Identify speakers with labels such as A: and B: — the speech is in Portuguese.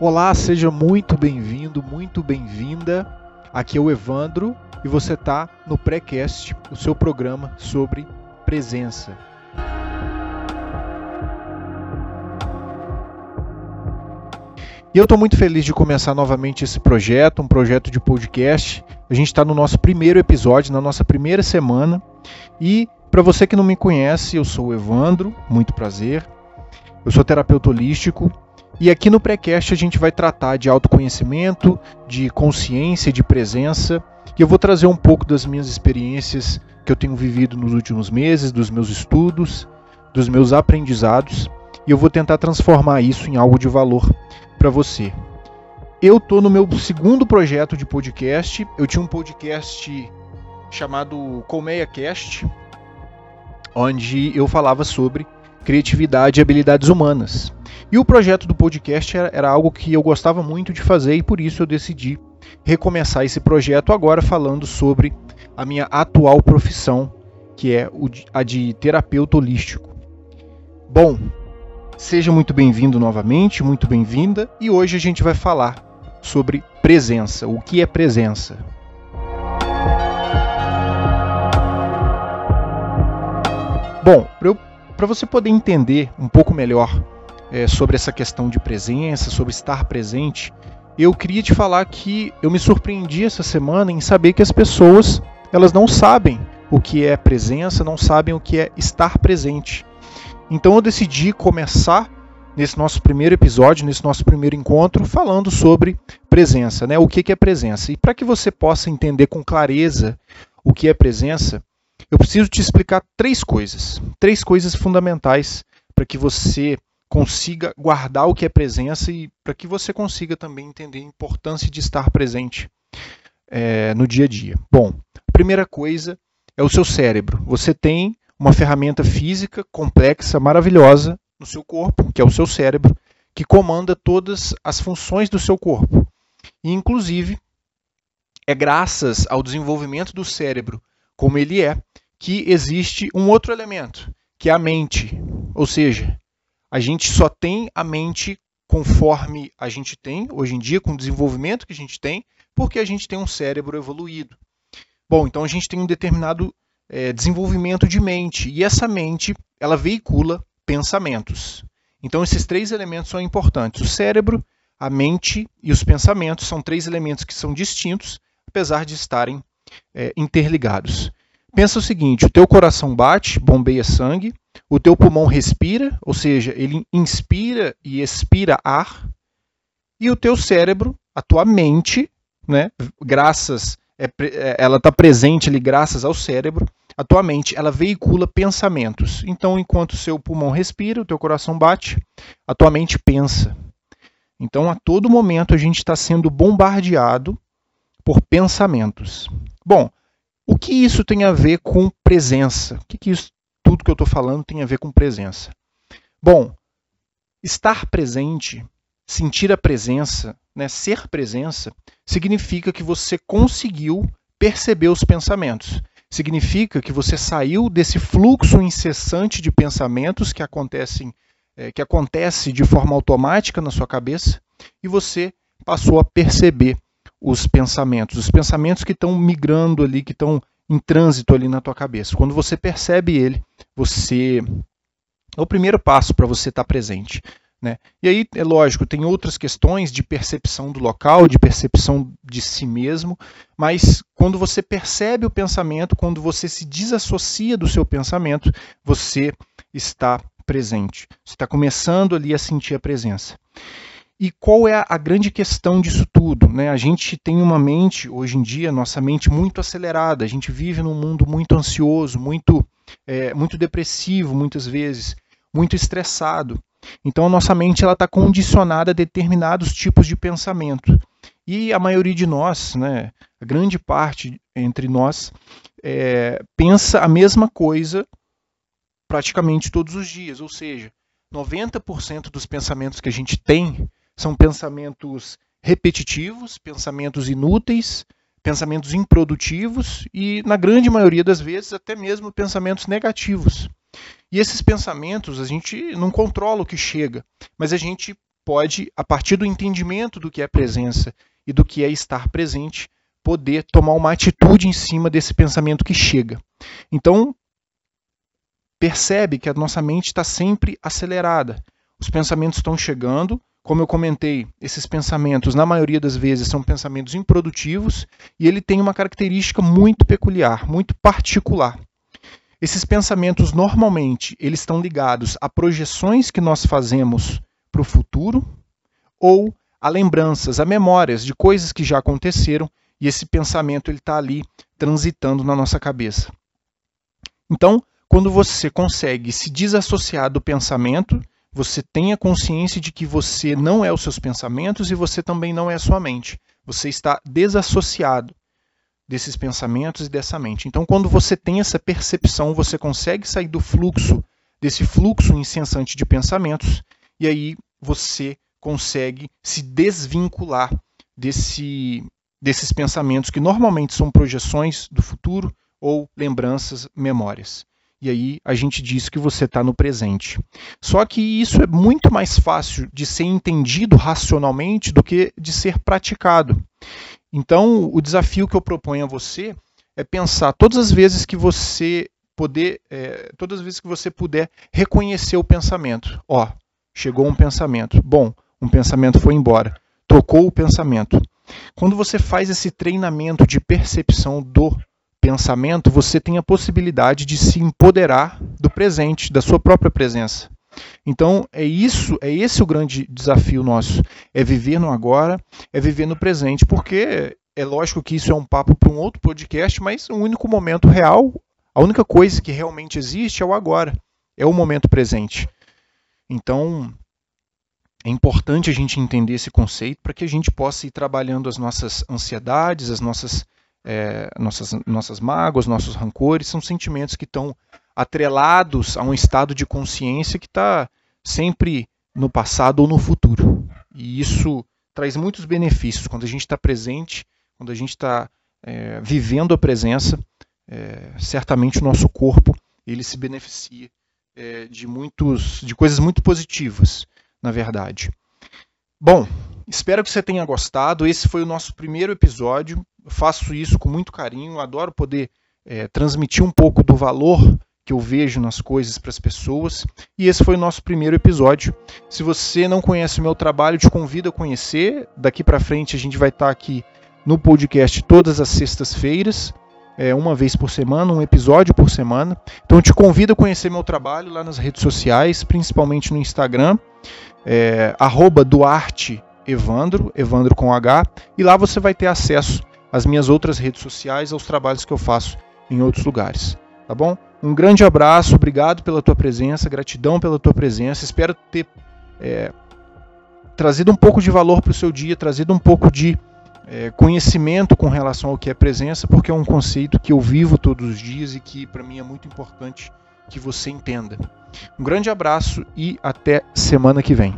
A: Olá, seja muito bem-vindo, muito bem-vinda. Aqui é o Evandro e você está no Pré-Cast, o seu programa sobre presença. E eu estou muito feliz de começar novamente esse projeto, um projeto de podcast. A gente está no nosso primeiro episódio, na nossa primeira semana. E para você que não me conhece, eu sou o Evandro, muito prazer. Eu sou terapeuta holístico e aqui no Precast a gente vai tratar de autoconhecimento, de consciência, de presença. E eu vou trazer um pouco das minhas experiências que eu tenho vivido nos últimos meses, dos meus estudos, dos meus aprendizados. E eu vou tentar transformar isso em algo de valor para você. Eu tô no meu segundo projeto de podcast. Eu tinha um podcast chamado Colmeia Cast, onde eu falava sobre criatividade e habilidades humanas. E o projeto do podcast era, era, algo que eu gostava muito de fazer e por isso eu decidi recomeçar esse projeto agora falando sobre a minha atual profissão, que é a de terapeuta holístico. Bom, seja muito bem-vindo novamente, muito bem-vinda, e hoje a gente vai falar sobre presença. O que é presença? Bom, para você poder entender um pouco melhor é, sobre essa questão de presença, sobre estar presente, eu queria te falar que eu me surpreendi essa semana em saber que as pessoas elas não sabem o que é presença, não sabem o que é estar presente. Então eu decidi começar nesse nosso primeiro episódio, nesse nosso primeiro encontro, falando sobre presença, né? O que é presença? E para que você possa entender com clareza o que é presença, eu preciso te explicar três coisas, três coisas fundamentais para que você consiga guardar o que é presença e para que você consiga também entender a importância de estar presente é, no dia a dia. Bom, a primeira coisa é o seu cérebro. Você tem uma ferramenta física complexa, maravilhosa no seu corpo, que é o seu cérebro, que comanda todas as funções do seu corpo. E, inclusive, é graças ao desenvolvimento do cérebro como ele é, que existe um outro elemento, que é a mente. Ou seja, a gente só tem a mente conforme a gente tem hoje em dia, com o desenvolvimento que a gente tem, porque a gente tem um cérebro evoluído. Bom, então a gente tem um determinado é, desenvolvimento de mente e essa mente ela veicula pensamentos. Então esses três elementos são importantes: o cérebro, a mente e os pensamentos são três elementos que são distintos, apesar de estarem é, interligados. Pensa o seguinte: o teu coração bate, bombeia sangue, o teu pulmão respira, ou seja, ele inspira e expira ar, e o teu cérebro, a tua mente, né, graças é, é ela está presente ali graças ao cérebro, a tua mente ela veicula pensamentos. Então, enquanto o seu pulmão respira, o teu coração bate, a tua mente pensa. Então, a todo momento a gente está sendo bombardeado por pensamentos. Bom, o que isso tem a ver com presença? O que, que isso, tudo que eu estou falando tem a ver com presença? Bom, estar presente, sentir a presença, né, ser presença, significa que você conseguiu perceber os pensamentos. Significa que você saiu desse fluxo incessante de pensamentos que acontecem, é, que acontece de forma automática na sua cabeça e você passou a perceber os pensamentos, os pensamentos que estão migrando ali, que estão em trânsito ali na tua cabeça. Quando você percebe ele, você é o primeiro passo para você estar tá presente. Né? E aí, é lógico, tem outras questões de percepção do local, de percepção de si mesmo, mas quando você percebe o pensamento, quando você se desassocia do seu pensamento, você está presente. Você está começando ali a sentir a presença. E qual é a grande questão disso tudo? Né? A gente tem uma mente, hoje em dia, nossa mente muito acelerada, a gente vive num mundo muito ansioso, muito, é, muito depressivo, muitas vezes, muito estressado. Então a nossa mente está condicionada a determinados tipos de pensamento. E a maioria de nós, né, a grande parte entre nós, é, pensa a mesma coisa praticamente todos os dias. Ou seja, 90% dos pensamentos que a gente tem são pensamentos repetitivos, pensamentos inúteis, pensamentos improdutivos e, na grande maioria das vezes, até mesmo pensamentos negativos. E esses pensamentos a gente não controla o que chega, mas a gente pode, a partir do entendimento do que é presença e do que é estar presente, poder tomar uma atitude em cima desse pensamento que chega. Então, percebe que a nossa mente está sempre acelerada. Os pensamentos estão chegando, como eu comentei, esses pensamentos, na maioria das vezes, são pensamentos improdutivos e ele tem uma característica muito peculiar, muito particular. Esses pensamentos, normalmente, eles estão ligados a projeções que nós fazemos para o futuro ou a lembranças, a memórias de coisas que já aconteceram e esse pensamento está ali transitando na nossa cabeça. Então, quando você consegue se desassociar do pensamento, você tem a consciência de que você não é os seus pensamentos e você também não é a sua mente. Você está desassociado desses pensamentos e dessa mente. Então, quando você tem essa percepção, você consegue sair do fluxo, desse fluxo incessante de pensamentos, e aí você consegue se desvincular desse, desses pensamentos que normalmente são projeções do futuro ou lembranças, memórias e aí a gente diz que você está no presente. Só que isso é muito mais fácil de ser entendido racionalmente do que de ser praticado. Então, o desafio que eu proponho a você é pensar todas as vezes que você poder, é, todas as vezes que você puder reconhecer o pensamento. Ó, chegou um pensamento. Bom, um pensamento foi embora. Trocou o pensamento. Quando você faz esse treinamento de percepção do pensamento, você tem a possibilidade de se empoderar do presente, da sua própria presença. Então, é isso, é esse o grande desafio nosso, é viver no agora, é viver no presente, porque é lógico que isso é um papo para um outro podcast, mas o único momento real, a única coisa que realmente existe é o agora, é o momento presente. Então, é importante a gente entender esse conceito para que a gente possa ir trabalhando as nossas ansiedades, as nossas é, nossas, nossas mágoas, nossos rancores, são sentimentos que estão atrelados a um estado de consciência que está sempre no passado ou no futuro. E isso traz muitos benefícios quando a gente está presente, quando a gente está é, vivendo a presença. É, certamente o nosso corpo ele se beneficia é, de muitos, de coisas muito positivas, na verdade. Bom, espero que você tenha gostado. Esse foi o nosso primeiro episódio faço isso com muito carinho, adoro poder é, transmitir um pouco do valor que eu vejo nas coisas para as pessoas. E esse foi o nosso primeiro episódio. Se você não conhece o meu trabalho, te convido a conhecer. Daqui para frente a gente vai estar tá aqui no podcast todas as sextas-feiras, é, uma vez por semana, um episódio por semana. Então te convido a conhecer meu trabalho lá nas redes sociais, principalmente no Instagram, é, Duarte Evandro, Evandro com H, e lá você vai ter acesso as minhas outras redes sociais, aos trabalhos que eu faço em outros lugares. Tá bom? Um grande abraço, obrigado pela tua presença, gratidão pela tua presença. Espero ter é, trazido um pouco de valor para o seu dia, trazido um pouco de é, conhecimento com relação ao que é presença, porque é um conceito que eu vivo todos os dias e que para mim é muito importante que você entenda. Um grande abraço e até semana que vem.